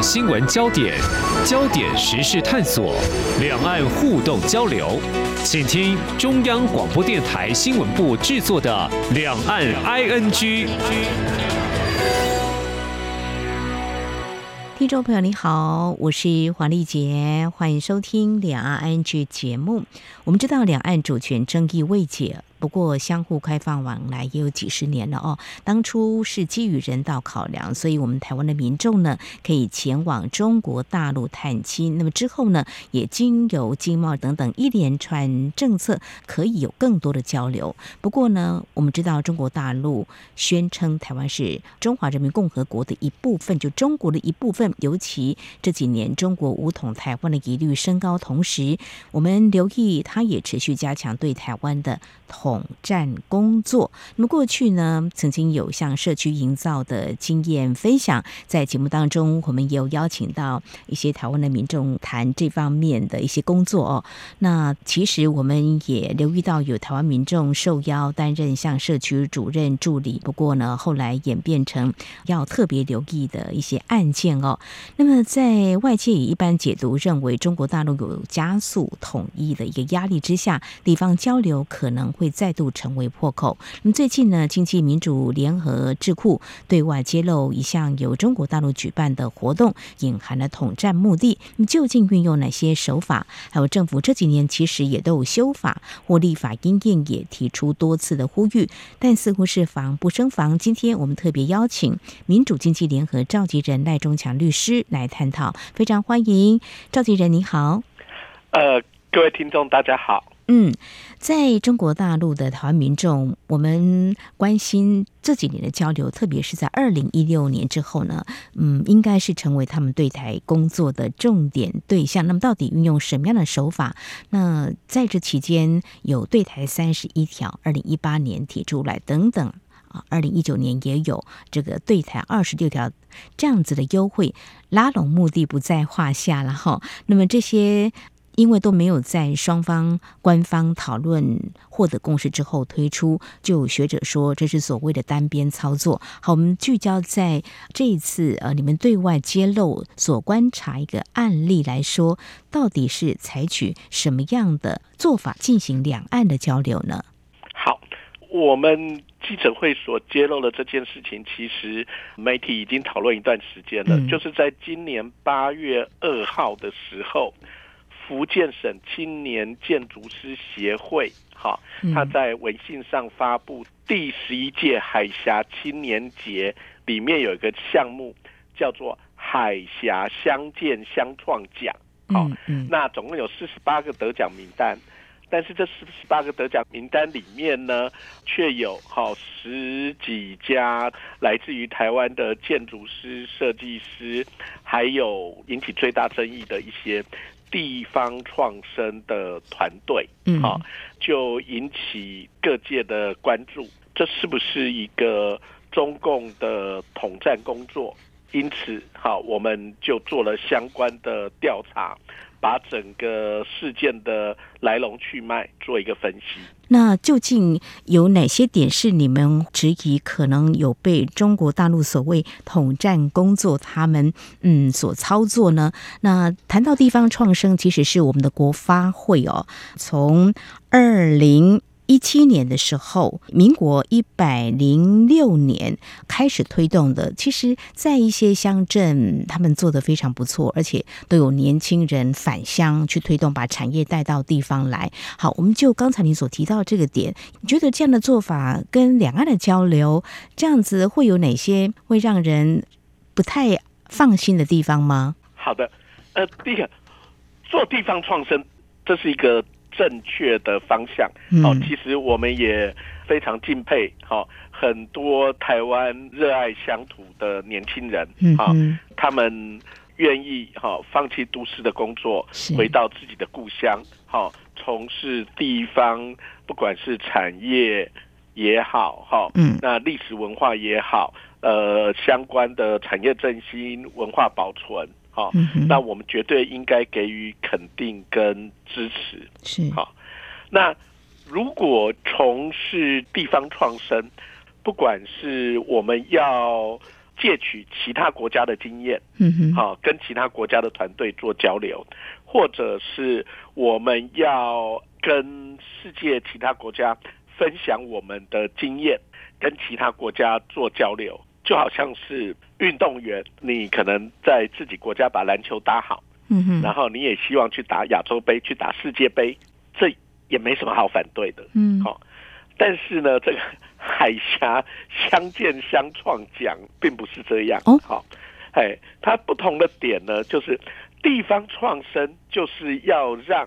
新闻焦点、焦点时事探索、两岸互动交流，请听中央广播电台新闻部制作的《两岸 ING》。听众朋友，你好，我是黄丽杰，欢迎收听《两岸 ING》节目。我们知道，两岸主权争议未解。不过，相互开放往来也有几十年了哦。当初是基于人道考量，所以我们台湾的民众呢可以前往中国大陆探亲。那么之后呢，也经由经贸等等一连串政策，可以有更多的交流。不过呢，我们知道中国大陆宣称台湾是中华人民共和国的一部分，就中国的一部分。尤其这几年，中国武统台湾的疑虑升高，同时我们留意，它也持续加强对台湾的统。统战工作，那么过去呢，曾经有向社区营造的经验分享，在节目当中，我们也有邀请到一些台湾的民众谈这方面的一些工作哦。那其实我们也留意到，有台湾民众受邀担任像社区主任助理，不过呢，后来演变成要特别留意的一些案件哦。那么在外界也一般解读认为，中国大陆有加速统一的一个压力之下，地方交流可能会。再度成为破口。那么最近呢，经济民主联合智库对外揭露一项由中国大陆举办的活动，隐含了统战目的。那么究竟运用哪些手法？还有政府这几年其实也都有修法或立法，因应也提出多次的呼吁，但似乎是防不胜防。今天我们特别邀请民主经济联合召集人赖中强律师来探讨，非常欢迎召集人，你好。呃，各位听众，大家好。嗯，在中国大陆的台湾民众，我们关心这几年的交流，特别是在二零一六年之后呢，嗯，应该是成为他们对台工作的重点对象。那么，到底运用什么样的手法？那在这期间，有对台三十一条，二零一八年提出来等等啊，二零一九年也有这个对台二十六条这样子的优惠，拉拢目的不在话下了哈。那么这些。因为都没有在双方官方讨论获得共识之后推出，就有学者说这是所谓的单边操作。好，我们聚焦在这一次呃，你们对外揭露所观察一个案例来说，到底是采取什么样的做法进行两岸的交流呢？好，我们记者会所揭露的这件事情，其实媒体已经讨论一段时间了，嗯、就是在今年八月二号的时候。福建省青年建筑师协会，哈，他在微信上发布第十一届海峡青年节，里面有一个项目叫做海峡相见相创奖，好，那总共有四十八个得奖名单，但是这四十八个得奖名单里面呢，却有好十几家来自于台湾的建筑师、设计师，还有引起最大争议的一些。地方创生的团队，好，就引起各界的关注。这是不是一个中共的统战工作？因此，好，我们就做了相关的调查。把整个事件的来龙去脉做一个分析。那究竟有哪些点是你们质疑可能有被中国大陆所谓统战工作他们嗯所操作呢？那谈到地方创生，其实是我们的国发会哦，从二零。一七年的时候，民国一百零六年开始推动的。其实，在一些乡镇，他们做得非常不错，而且都有年轻人返乡去推动，把产业带到地方来。好，我们就刚才你所提到这个点，你觉得这样的做法跟两岸的交流，这样子会有哪些会让人不太放心的地方吗？好的，呃，第一个做地方创生，这是一个。正确的方向，好，其实我们也非常敬佩，好，很多台湾热爱乡土的年轻人，好，他们愿意好放弃都市的工作，回到自己的故乡，好，从事地方，不管是产业也好，哈，嗯，那历史文化也好，呃，相关的产业振兴、文化保存。好，那我们绝对应该给予肯定跟支持。是，好，那如果从事地方创生，不管是我们要借取其他国家的经验，嗯哼，好，跟其他国家的团队做交流，或者是我们要跟世界其他国家分享我们的经验，跟其他国家做交流，就好像是运动员，你可能在自己国家把篮球打好，嗯哼，然后你也希望去打亚洲杯，去打世界杯，这也没什么好反对的，嗯，好，但是呢，这个。海峡相见相创奖并不是这样。哦，好，哎，它不同的点呢，就是地方创生就是要让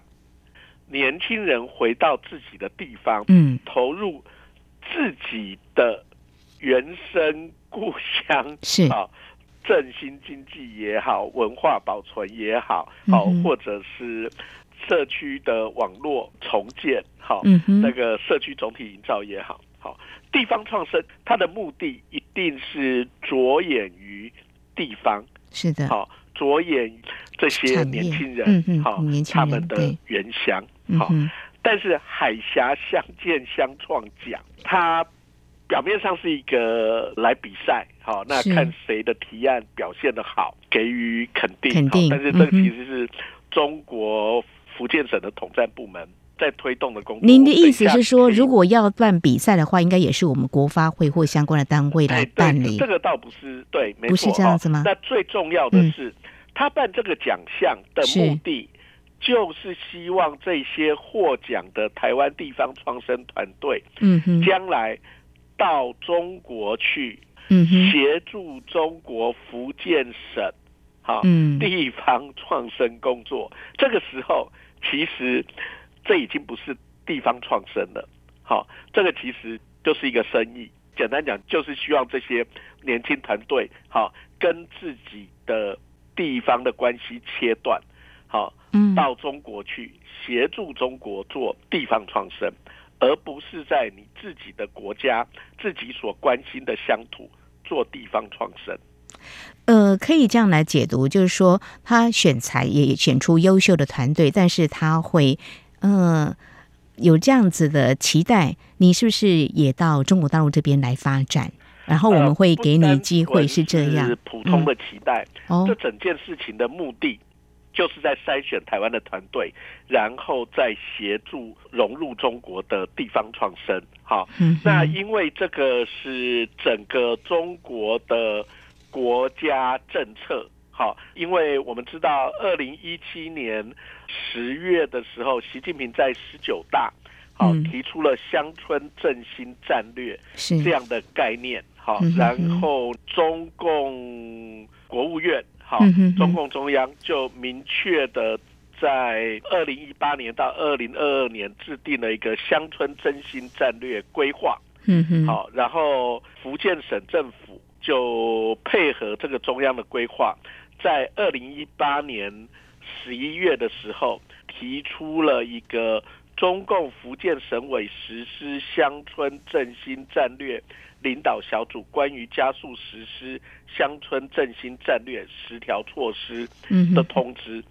年轻人回到自己的地方，嗯，投入自己的原生故乡，是。啊，振兴经济也好，文化保存也好，好，或者是社区的网络重建，好，那个社区总体营造也好。好地方创生，它的目的一定是着眼于地方，是的，好，着眼这些年轻人，好，他们的原乡，好。但是海峡相见相创奖，它表面上是一个来比赛，好，那看谁的提案表现的好，给予肯定，肯定。但是这个其实是中国福建省的统战部门。在推动的工作。您的意思是说，如果要办比赛的话，应该也是我们国发会或相关的单位来办理。这个倒不是对，没错，不是这样子吗？那最重要的是，他办这个奖项的目的，就是希望这些获奖的台湾地方创生团队，嗯哼，将来到中国去，嗯，协助中国福建省，好，地方创生工作。这个时候，其实。这已经不是地方创生了，好，这个其实就是一个生意。简单讲，就是希望这些年轻团队，好，跟自己的地方的关系切断，好，到中国去协助中国做地方创生，而不是在你自己的国家、自己所关心的乡土做地方创生。呃，可以这样来解读，就是说，他选材也选出优秀的团队，但是他会。嗯、呃，有这样子的期待，你是不是也到中国大陆这边来发展？然后我们会给你机会，是这样。是普通的期待。嗯、哦，这整件事情的目的，就是在筛选台湾的团队，然后再协助融入中国的地方创生。好，嗯、那因为这个是整个中国的国家政策。好，因为我们知道，二零一七年十月的时候，习近平在十九大好提出了乡村振兴战略是这样的概念。好，然后中共国务院好，中共中央就明确的在二零一八年到二零二二年制定了一个乡村振兴战略规划。嗯哼，好，然后福建省政府就配合这个中央的规划。在二零一八年十一月的时候，提出了一个中共福建省委实施乡村振兴战略领导小组关于加速实施乡村振兴战略十条措施的通知。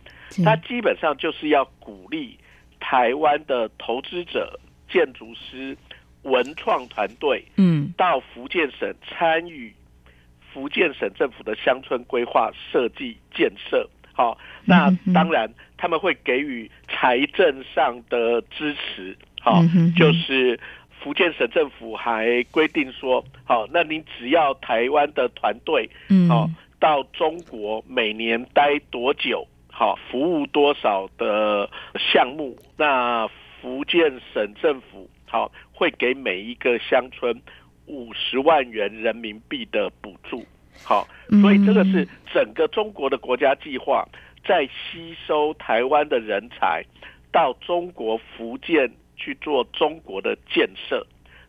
它基本上就是要鼓励台湾的投资者、建筑师、文创团队，嗯，到福建省参与。福建省政府的乡村规划设计建设，好，那当然他们会给予财政上的支持，好，就是福建省政府还规定说，好，那你只要台湾的团队，好，到中国每年待多久，好，服务多少的项目，那福建省政府好会给每一个乡村。五十万元人民币的补助，好，所以这个是整个中国的国家计划，在吸收台湾的人才到中国福建去做中国的建设，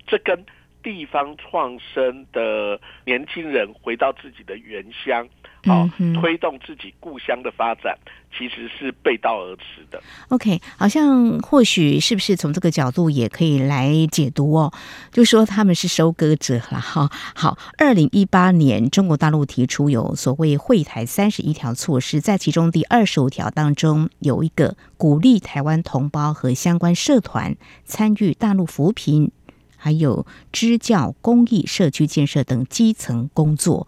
这跟地方创生的年轻人回到自己的原乡。好，推动自己故乡的发展，其实是背道而驰的。OK，好像或许是不是从这个角度也可以来解读哦？就说他们是收割者了哈。好，二零一八年中国大陆提出有所谓“会台三十一条”措施，在其中第二十五条当中有一个鼓励台湾同胞和相关社团参与大陆扶贫，还有支教、公益、社区建设等基层工作。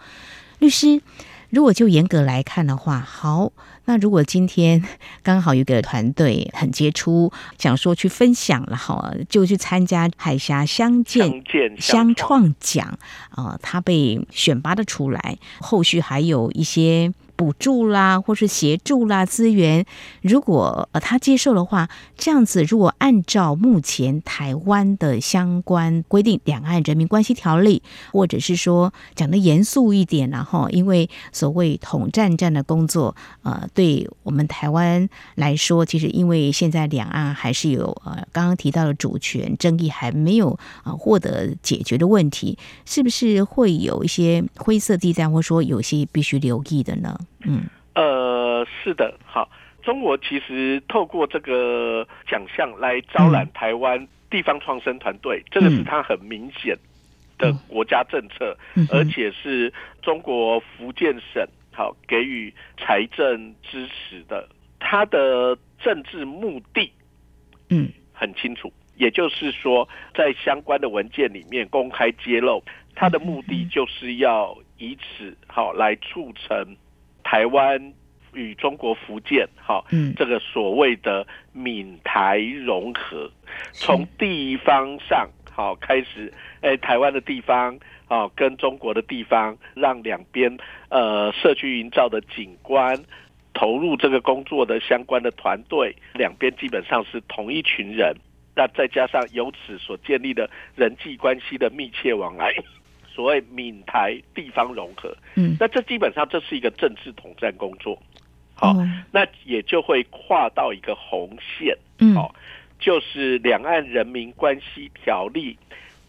律师，如果就严格来看的话，好，那如果今天 刚好有个团队很杰出，想说去分享了，好，就去参加海峡相见相创奖啊，他被选拔的出来，后续还有一些。补助啦，或是协助啦，资源，如果呃他接受的话，这样子，如果按照目前台湾的相关规定，《两岸人民关系条例》，或者是说讲得严肃一点，然后因为所谓统战这样的工作，呃，对我们台湾来说，其实因为现在两岸还是有呃刚刚提到的主权争议还没有啊获得解决的问题，是不是会有一些灰色地带，或说有些必须留意的呢？嗯，呃，是的，好，中国其实透过这个奖项来招揽台湾地方创生团队，这个是它很明显的国家政策，而且是中国福建省好给予财政支持的，它的政治目的，嗯，很清楚，也就是说，在相关的文件里面公开揭露，它的目的就是要以此好来促成。台湾与中国福建，好，这个所谓的闽台融合，从地方上好开始，哎，台湾的地方啊，跟中国的地方，让两边呃社区营造的景观投入这个工作的相关的团队，两边基本上是同一群人，那再加上由此所建立的人际关系的密切往来。所谓闽台地方融合，嗯，那这基本上这是一个政治统战工作，好，那也就会跨到一个红线，嗯，好，就是《两岸人民关系条例》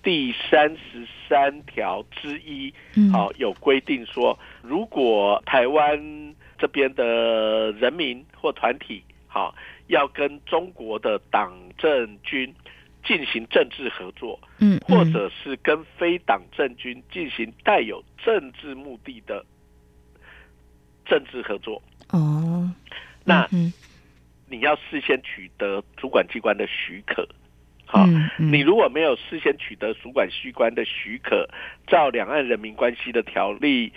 第三十三条之一，好，有规定说，如果台湾这边的人民或团体，好，要跟中国的党政军。进行政治合作，嗯，或者是跟非党政军进行带有政治目的的政治合作。哦，那你要事先取得主管机关的许可。好，你如果没有事先取得主管机关的许可，照《两岸人民关系的条例》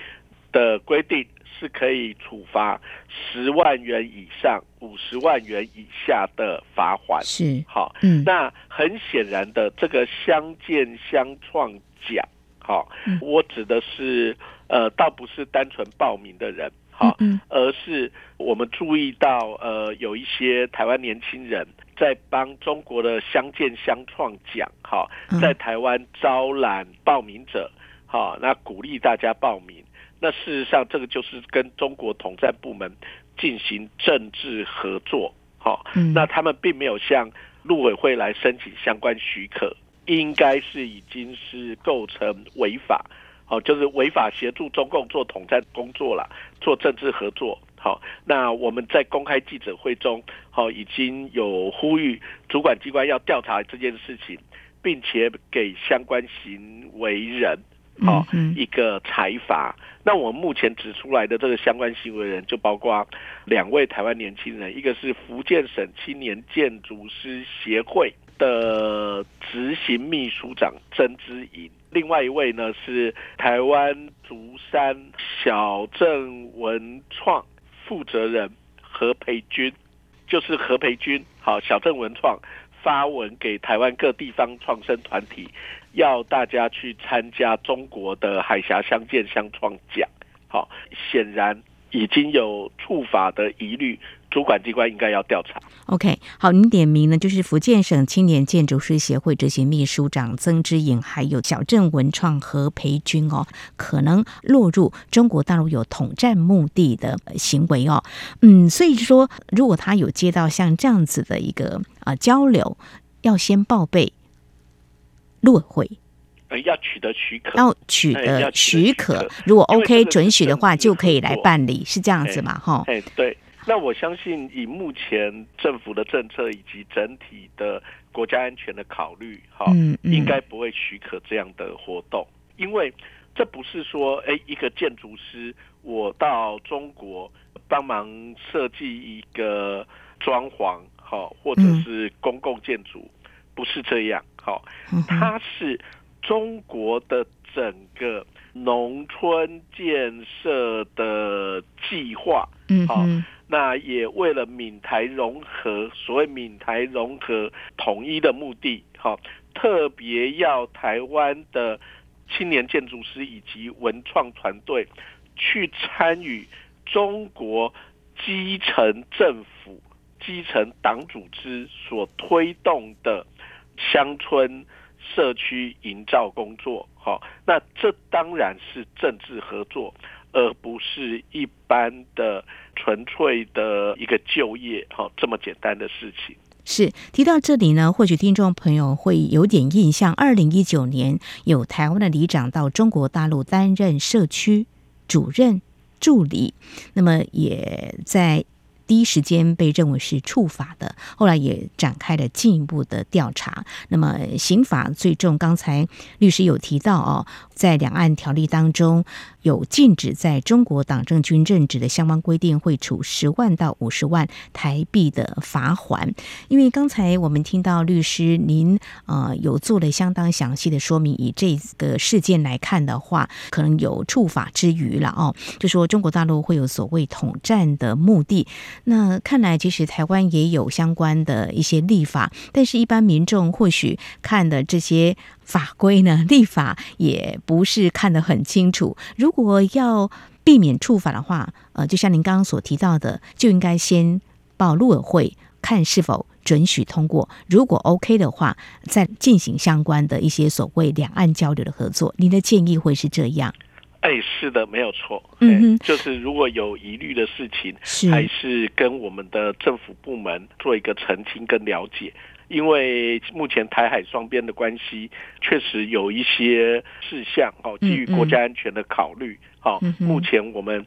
的规定。是可以处罚十万元以上五十万元以下的罚款。是，好，嗯，那很显然的，这个相见相创奖，好，我指的是，呃，倒不是单纯报名的人，好，而是我们注意到，呃，有一些台湾年轻人在帮中国的相见相创奖，哈，在台湾招揽报名者，好，那鼓励大家报名。那事实上，这个就是跟中国统战部门进行政治合作，好，那他们并没有向陆委会来申请相关许可，应该是已经是构成违法，好，就是违法协助中共做统战工作了，做政治合作，好，那我们在公开记者会中，好，已经有呼吁主管机关要调查这件事情，并且给相关行为人。好，一个财阀。那我目前指出来的这个相关行为人，就包括两位台湾年轻人，一个是福建省青年建筑师协会的执行秘书长曾之颖，另外一位呢是台湾竹山小镇文创负责人何培军，就是何培军。好，小镇文创发文给台湾各地方创生团体。要大家去参加中国的海峡相见相创奖，好，显然已经有触法的疑虑，主管机关应该要调查。OK，好，您点名呢，就是福建省青年建筑师协会执行秘书长曾之颖，还有小镇文创何培军哦，可能落入中国大陆有统战目的的行为哦。嗯，所以说，如果他有接到像这样子的一个啊交流，要先报备。陆委会，呃，要取得许可，要取得许可，如果 OK 准许的话，就可以来办理，是这样子嘛？哈，哎，对。那我相信，以目前政府的政策以及整体的国家安全的考虑，哈，嗯，应该不会许可这样的活动，因为这不是说，哎，一个建筑师，我到中国帮忙设计一个装潢，哈，或者是公共建筑，不是这样。好，它是中国的整个农村建设的计划，嗯，好，那也为了闽台融合，所谓闽台融合统一的目的，好，特别要台湾的青年建筑师以及文创团队去参与中国基层政府、基层党组织所推动的乡村。社区营造工作，好，那这当然是政治合作，而不是一般的纯粹的一个就业，好，这么简单的事情。是提到这里呢，或许听众朋友会有点印象。二零一九年，有台湾的里长到中国大陆担任社区主任助理，那么也在。第一时间被认为是触法的，后来也展开了进一步的调查。那么刑法最重，刚才律师有提到哦，在两岸条例当中有禁止在中国党政军任职的相关规定，会处十万到五十万台币的罚款。因为刚才我们听到律师您呃有做了相当详细的说明，以这个事件来看的话，可能有触法之余了哦，就说中国大陆会有所谓统战的目的。那看来，其实台湾也有相关的一些立法，但是一般民众或许看的这些法规呢，立法也不是看得很清楚。如果要避免触法的话，呃，就像您刚刚所提到的，就应该先报陆委会看是否准许通过，如果 OK 的话，再进行相关的一些所谓两岸交流的合作。您的建议会是这样？哎，是的，没有错。嗯，就是如果有疑虑的事情，还是跟我们的政府部门做一个澄清跟了解。因为目前台海双边的关系，确实有一些事项哦，基于国家安全的考虑，好，目前我们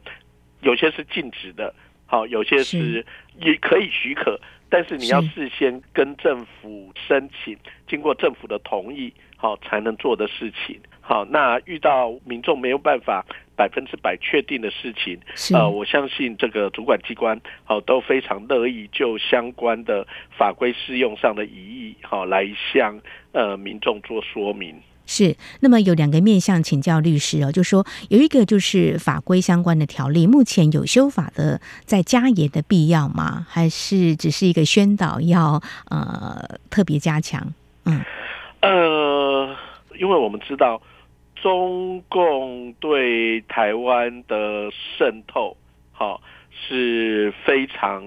有些是禁止的，好，有些是也可以许可，但是你要事先跟政府申请，经过政府的同意，好，才能做的事情。好，那遇到民众没有办法百分之百确定的事情，呃，我相信这个主管机关好都非常乐意就相关的法规适用上的疑义，好来向呃民众做说明。是，那么有两个面向请教律师哦，就说有一个就是法规相关的条例，目前有修法的在加严的必要吗？还是只是一个宣导要呃特别加强？嗯，呃，因为我们知道。中共对台湾的渗透，好是非常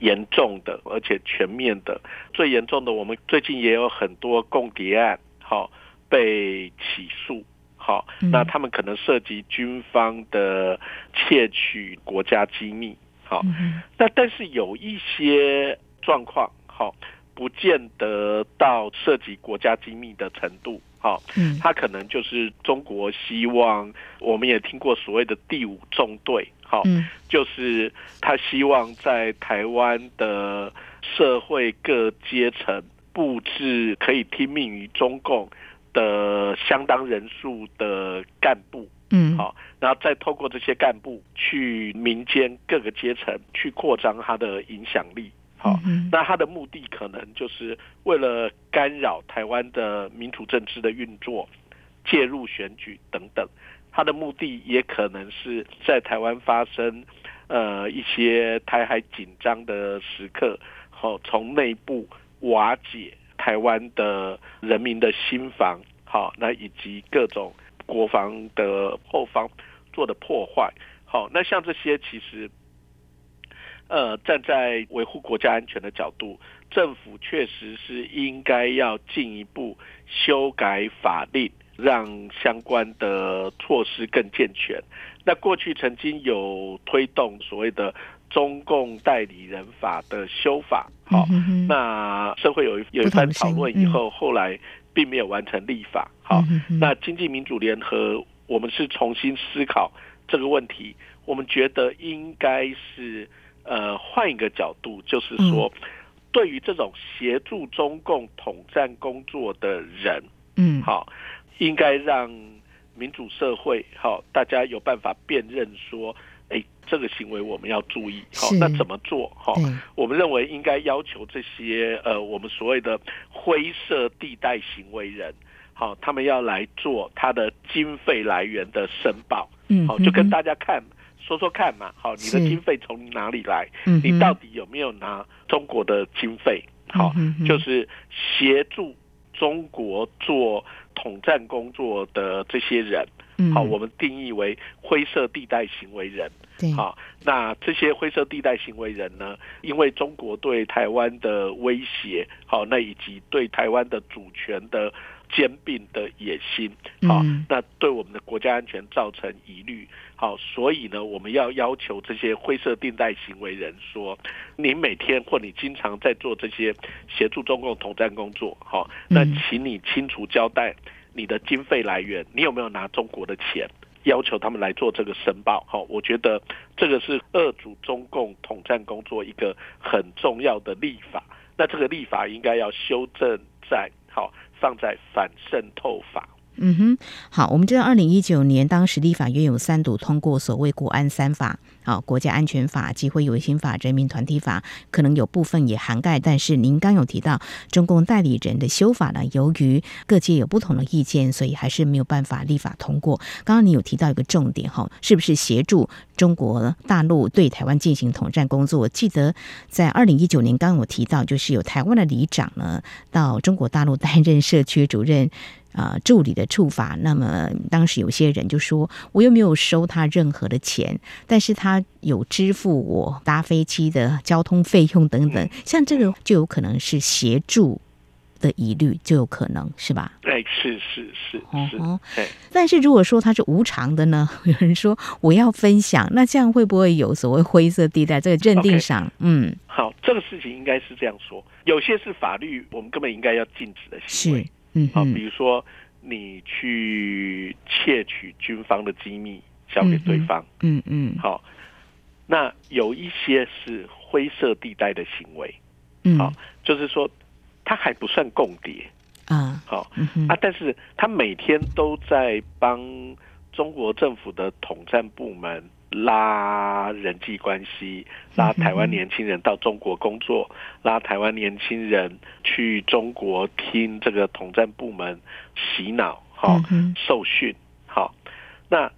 严重的，而且全面的。最严重的，我们最近也有很多共谍案，好被起诉，好，那他们可能涉及军方的窃取国家机密，好，那但是有一些状况，好，不见得到涉及国家机密的程度。好，他可能就是中国希望，我们也听过所谓的第五纵队，好，就是他希望在台湾的社会各阶层布置可以听命于中共的相当人数的干部，嗯，好，然后再透过这些干部去民间各个阶层去扩张他的影响力。好，那他的目的可能就是为了干扰台湾的民主政治的运作，介入选举等等。他的目的也可能是在台湾发生呃一些台海紧张的时刻，好，从内部瓦解台湾的人民的心防，好，那以及各种国防的后方做的破坏。好，那像这些其实。呃，站在维护国家安全的角度，政府确实是应该要进一步修改法令，让相关的措施更健全。那过去曾经有推动所谓的中共代理人法的修法，好，那社会有一有一番讨论以后，后来并没有完成立法。好，那经济民主联合，我们是重新思考这个问题，我们觉得应该是。呃，换一个角度，就是说，对于这种协助中共统战工作的人，嗯，好，应该让民主社会好，大家有办法辨认说，哎，这个行为我们要注意，好，那怎么做？好，我们认为应该要求这些呃，我们所谓的灰色地带行为人，好，他们要来做他的经费来源的申报，嗯，好，就跟大家看说说看嘛，好，你的经费从哪里来？你到底有没有拿中国的经费？好，就是协助中国做统战工作的这些人，好，我们定义为灰色地带行为人。好，那这些灰色地带行为人呢，因为中国对台湾的威胁，好，那以及对台湾的主权的兼并的野心，好，那对我们的国家安全造成疑虑，好，所以呢，我们要要求这些灰色地带行为人说，你每天或你经常在做这些协助中共统战工作，好，那请你清楚交代你的经费来源，你有没有拿中国的钱？要求他们来做这个申报，好，我觉得这个是遏阻中共统战工作一个很重要的立法。那这个立法应该要修正在好，放在反渗透法。嗯哼，好，我们知道二零一九年当时立法院有三读通过所谓国安三法。好，国家安全法、集会游行法、人民团体法，可能有部分也涵盖。但是您刚有提到中共代理人的修法呢，由于各界有不同的意见，所以还是没有办法立法通过。刚刚你有提到一个重点哈，是不是协助中国大陆对台湾进行统战工作？记得在二零一九年，刚刚我提到就是有台湾的里长呢到中国大陆担任社区主任。啊、助理的处罚，那么当时有些人就说，我又没有收他任何的钱，但是他有支付我搭飞机的交通费用等等，像这个就有可能是协助的疑虑，就有可能是吧？对，是是是是。哦，但是如果说他是无偿的呢？有人说我要分享，那这样会不会有所谓灰色地带？这个认定上，Okay. 嗯，好，这个事情应该是这样说，有些是法律，我们根本应该要禁止的行为。嗯，好，比如说你去窃取军方的机密交给对方，嗯嗯，好，那有一些是灰色地带的行为，嗯，好，就是说他还不算共谍。啊，好，啊，但是他每天都在帮中国政府的统战部门。拉人际关系，拉台湾年轻人到中国工作，拉台湾年轻人去中国听这个统战部门洗脑，好受训，好，那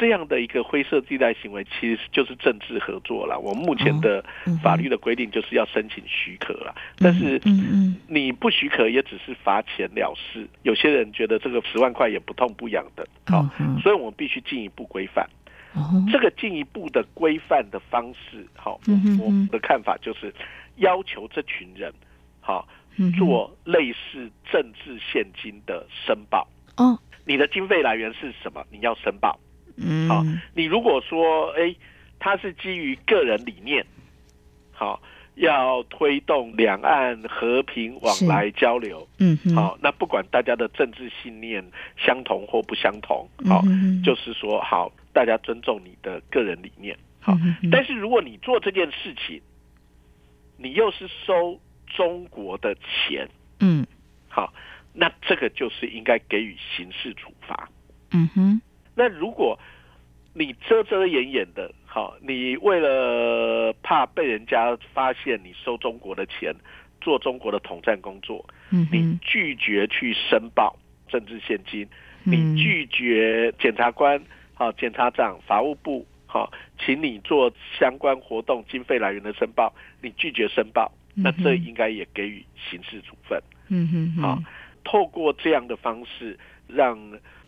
这样的一个灰色地带行为，其实就是政治合作了。我们目前的法律的规定就是要申请许可了，但是你不许可也只是罚钱了事。有些人觉得这个十万块也不痛不痒的，好，所以我们必须进一步规范。这个进一步的规范的方式，好，我们的看法就是要求这群人，好，做类似政治现金的申报。哦，你的经费来源是什么？你要申报。嗯，好，你如果说，哎，他是基于个人理念，好，要推动两岸和平往来交流。嗯，好，那不管大家的政治信念相同或不相同，好，就是说好。大家尊重你的个人理念，好。但是如果你做这件事情，你又是收中国的钱，嗯，好，那这个就是应该给予刑事处罚。嗯哼。那如果你遮遮掩掩的，好，你为了怕被人家发现你收中国的钱，做中国的统战工作，嗯，你拒绝去申报政治现金，你拒绝检察官。好，检察长、法务部，好，请你做相关活动经费来源的申报，你拒绝申报，那这应该也给予刑事处分。嗯哼，好，透过这样的方式，让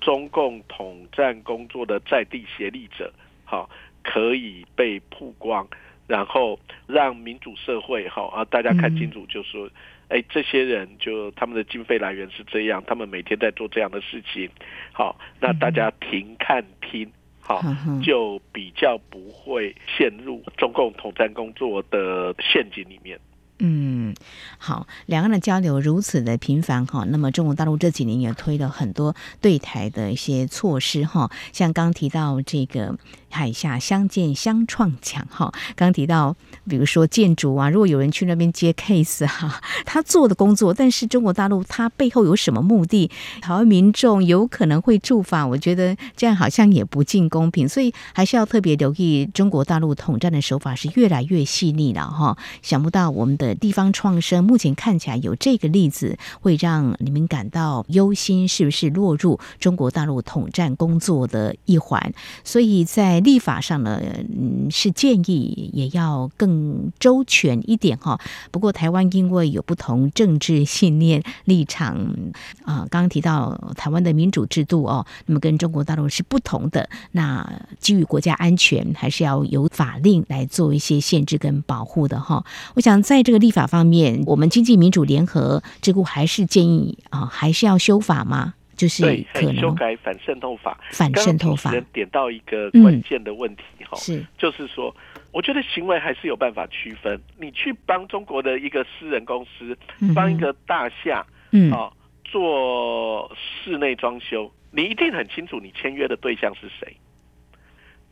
中共统战工作的在地协力者，好，可以被曝光，然后让民主社会，好啊，大家看清楚，就说。哎，这些人就他们的经费来源是这样，他们每天在做这样的事情。好，那大家停看听，好，就比较不会陷入中共统战工作的陷阱里面。嗯，好，两岸的交流如此的频繁哈，那么中国大陆这几年也推了很多对台的一些措施哈，像刚提到这个海峡相见相创墙哈，刚提到比如说建筑啊，如果有人去那边接 case 哈，他做的工作，但是中国大陆他背后有什么目的？台湾民众有可能会触法，我觉得这样好像也不尽公平，所以还是要特别留意中国大陆统战的手法是越来越细腻了哈，想不到我们的。地方创生，目前看起来有这个例子，会让你们感到忧心，是不是落入中国大陆统战工作的一环？所以在立法上呢，嗯，是建议也要更周全一点哈。不过台湾因为有不同政治信念立场啊，刚刚提到台湾的民主制度哦，那么跟中国大陆是不同的。那基于国家安全，还是要有法令来做一些限制跟保护的哈。我想在这个立法方面，我们经济民主联合智库还是建议啊，还是要修法吗？就是可能修改反渗透法。反渗透法点到一个关键的问题哈、嗯，是就是说，我觉得行为还是有办法区分。你去帮中国的一个私人公司，帮一个大厦，嗯，啊，做室内装修，你一定很清楚你签约的对象是谁。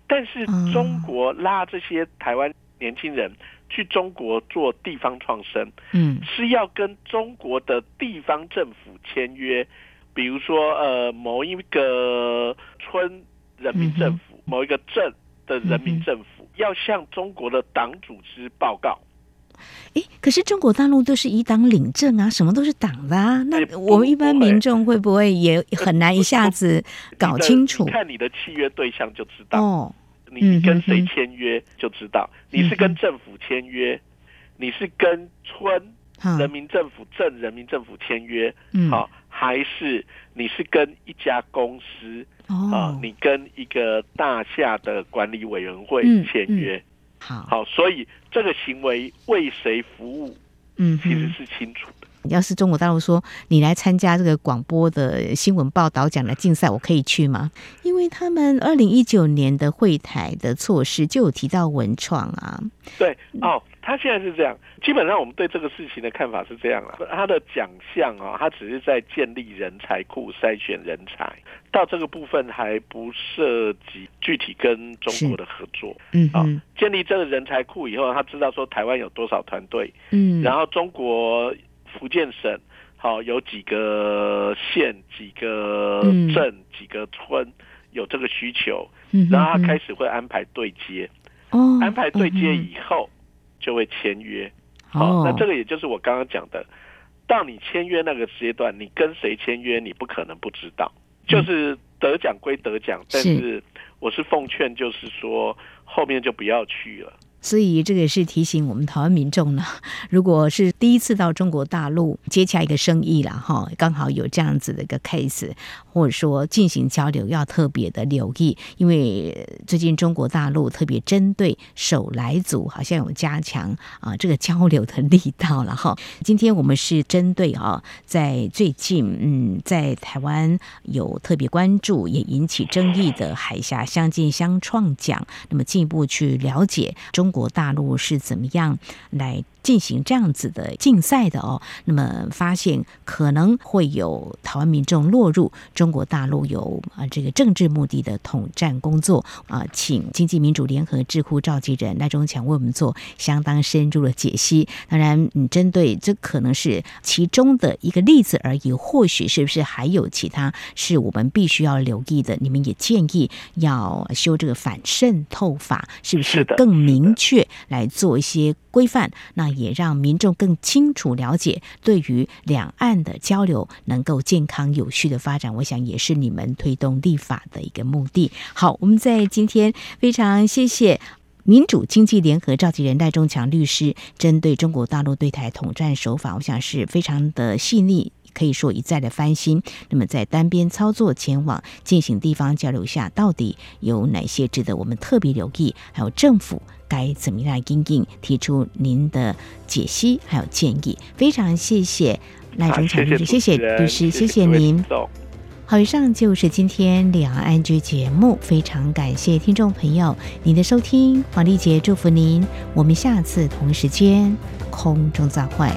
但是中国拉这些台湾年轻人去中国做地方创生，嗯，是要跟中国的地方政府签约，比如说呃某一个村人民政府，某一个镇的人民政府要向中国的党组织报告。诶，可是中国大陆都是以党领政啊，什么都是党的啊，那我们一般民众会不会也很难一下子搞清楚？看你的契约对象就知道哦。你跟谁签约就知道，你是跟政府签约，你是跟村人民政府、镇人民政府签约，好，还是你是跟一家公司啊？你跟一个大厦的管理委员会签约，好，好，所以这个行为为谁服务，嗯，其实是清楚。的。要是中国大陆说你来参加这个广播的新闻报道奖的竞赛，我可以去吗？因为他们二零一九年的会台的措施就有提到文创啊。对哦，他现在是这样。基本上我们对这个事情的看法是这样了。他的奖项啊，他只是在建立人才库、筛选人才，到这个部分还不涉及具体跟中国的合作。嗯啊、哦，建立这个人才库以后，他知道说台湾有多少团队，嗯，然后中国。福建省好有几个县、几个镇、几个村有这个需求，然后他开始会安排对接，哦安排对接以后就会签约。好，那这个也就是我刚刚讲的，到你签约那个阶段，你跟谁签约，你不可能不知道。就是得奖归得奖，但是我是奉劝，就是说后面就不要去了。所以这个也是提醒我们台湾民众呢，如果是第一次到中国大陆接洽一个生意了哈，刚好有这样子的一个 case，或者说进行交流，要特别的留意，因为最近中国大陆特别针对手来族，好像有加强啊这个交流的力道了哈。今天我们是针对啊，在最近嗯，在台湾有特别关注也引起争议的海峡相见相创奖，那么进一步去了解中。中国大陆是怎么样来进行这样子的竞赛的哦？那么发现可能会有台湾民众落入中国大陆有啊这个政治目的的统战工作啊，请经济民主联合智库召集人赖中强为我们做相当深入的解析。当然，嗯，针对这可能是其中的一个例子而已，或许是不是还有其他是我们必须要留意的？你们也建议要修这个反渗透法，是不是更明确来做一些规范？那也让民众更清楚了解，对于两岸的交流能够健康有序的发展，我想也是你们推动立法的一个目的。好，我们在今天非常谢谢民主经济联合召集人赖中强律师，针对中国大陆对台统战手法，我想是非常的细腻。可以说一再的翻新，那么在单边操作前往进行地方交流下，到底有哪些值得我们特别留意？还有政府该怎么样来因应？提出您的解析还有建议。非常谢谢赖中强律师，谢谢律师，谢谢您。好，以上就是今天两岸安居节目，非常感谢听众朋友您的收听，黄丽杰祝福您，我们下次同一时间空中再会。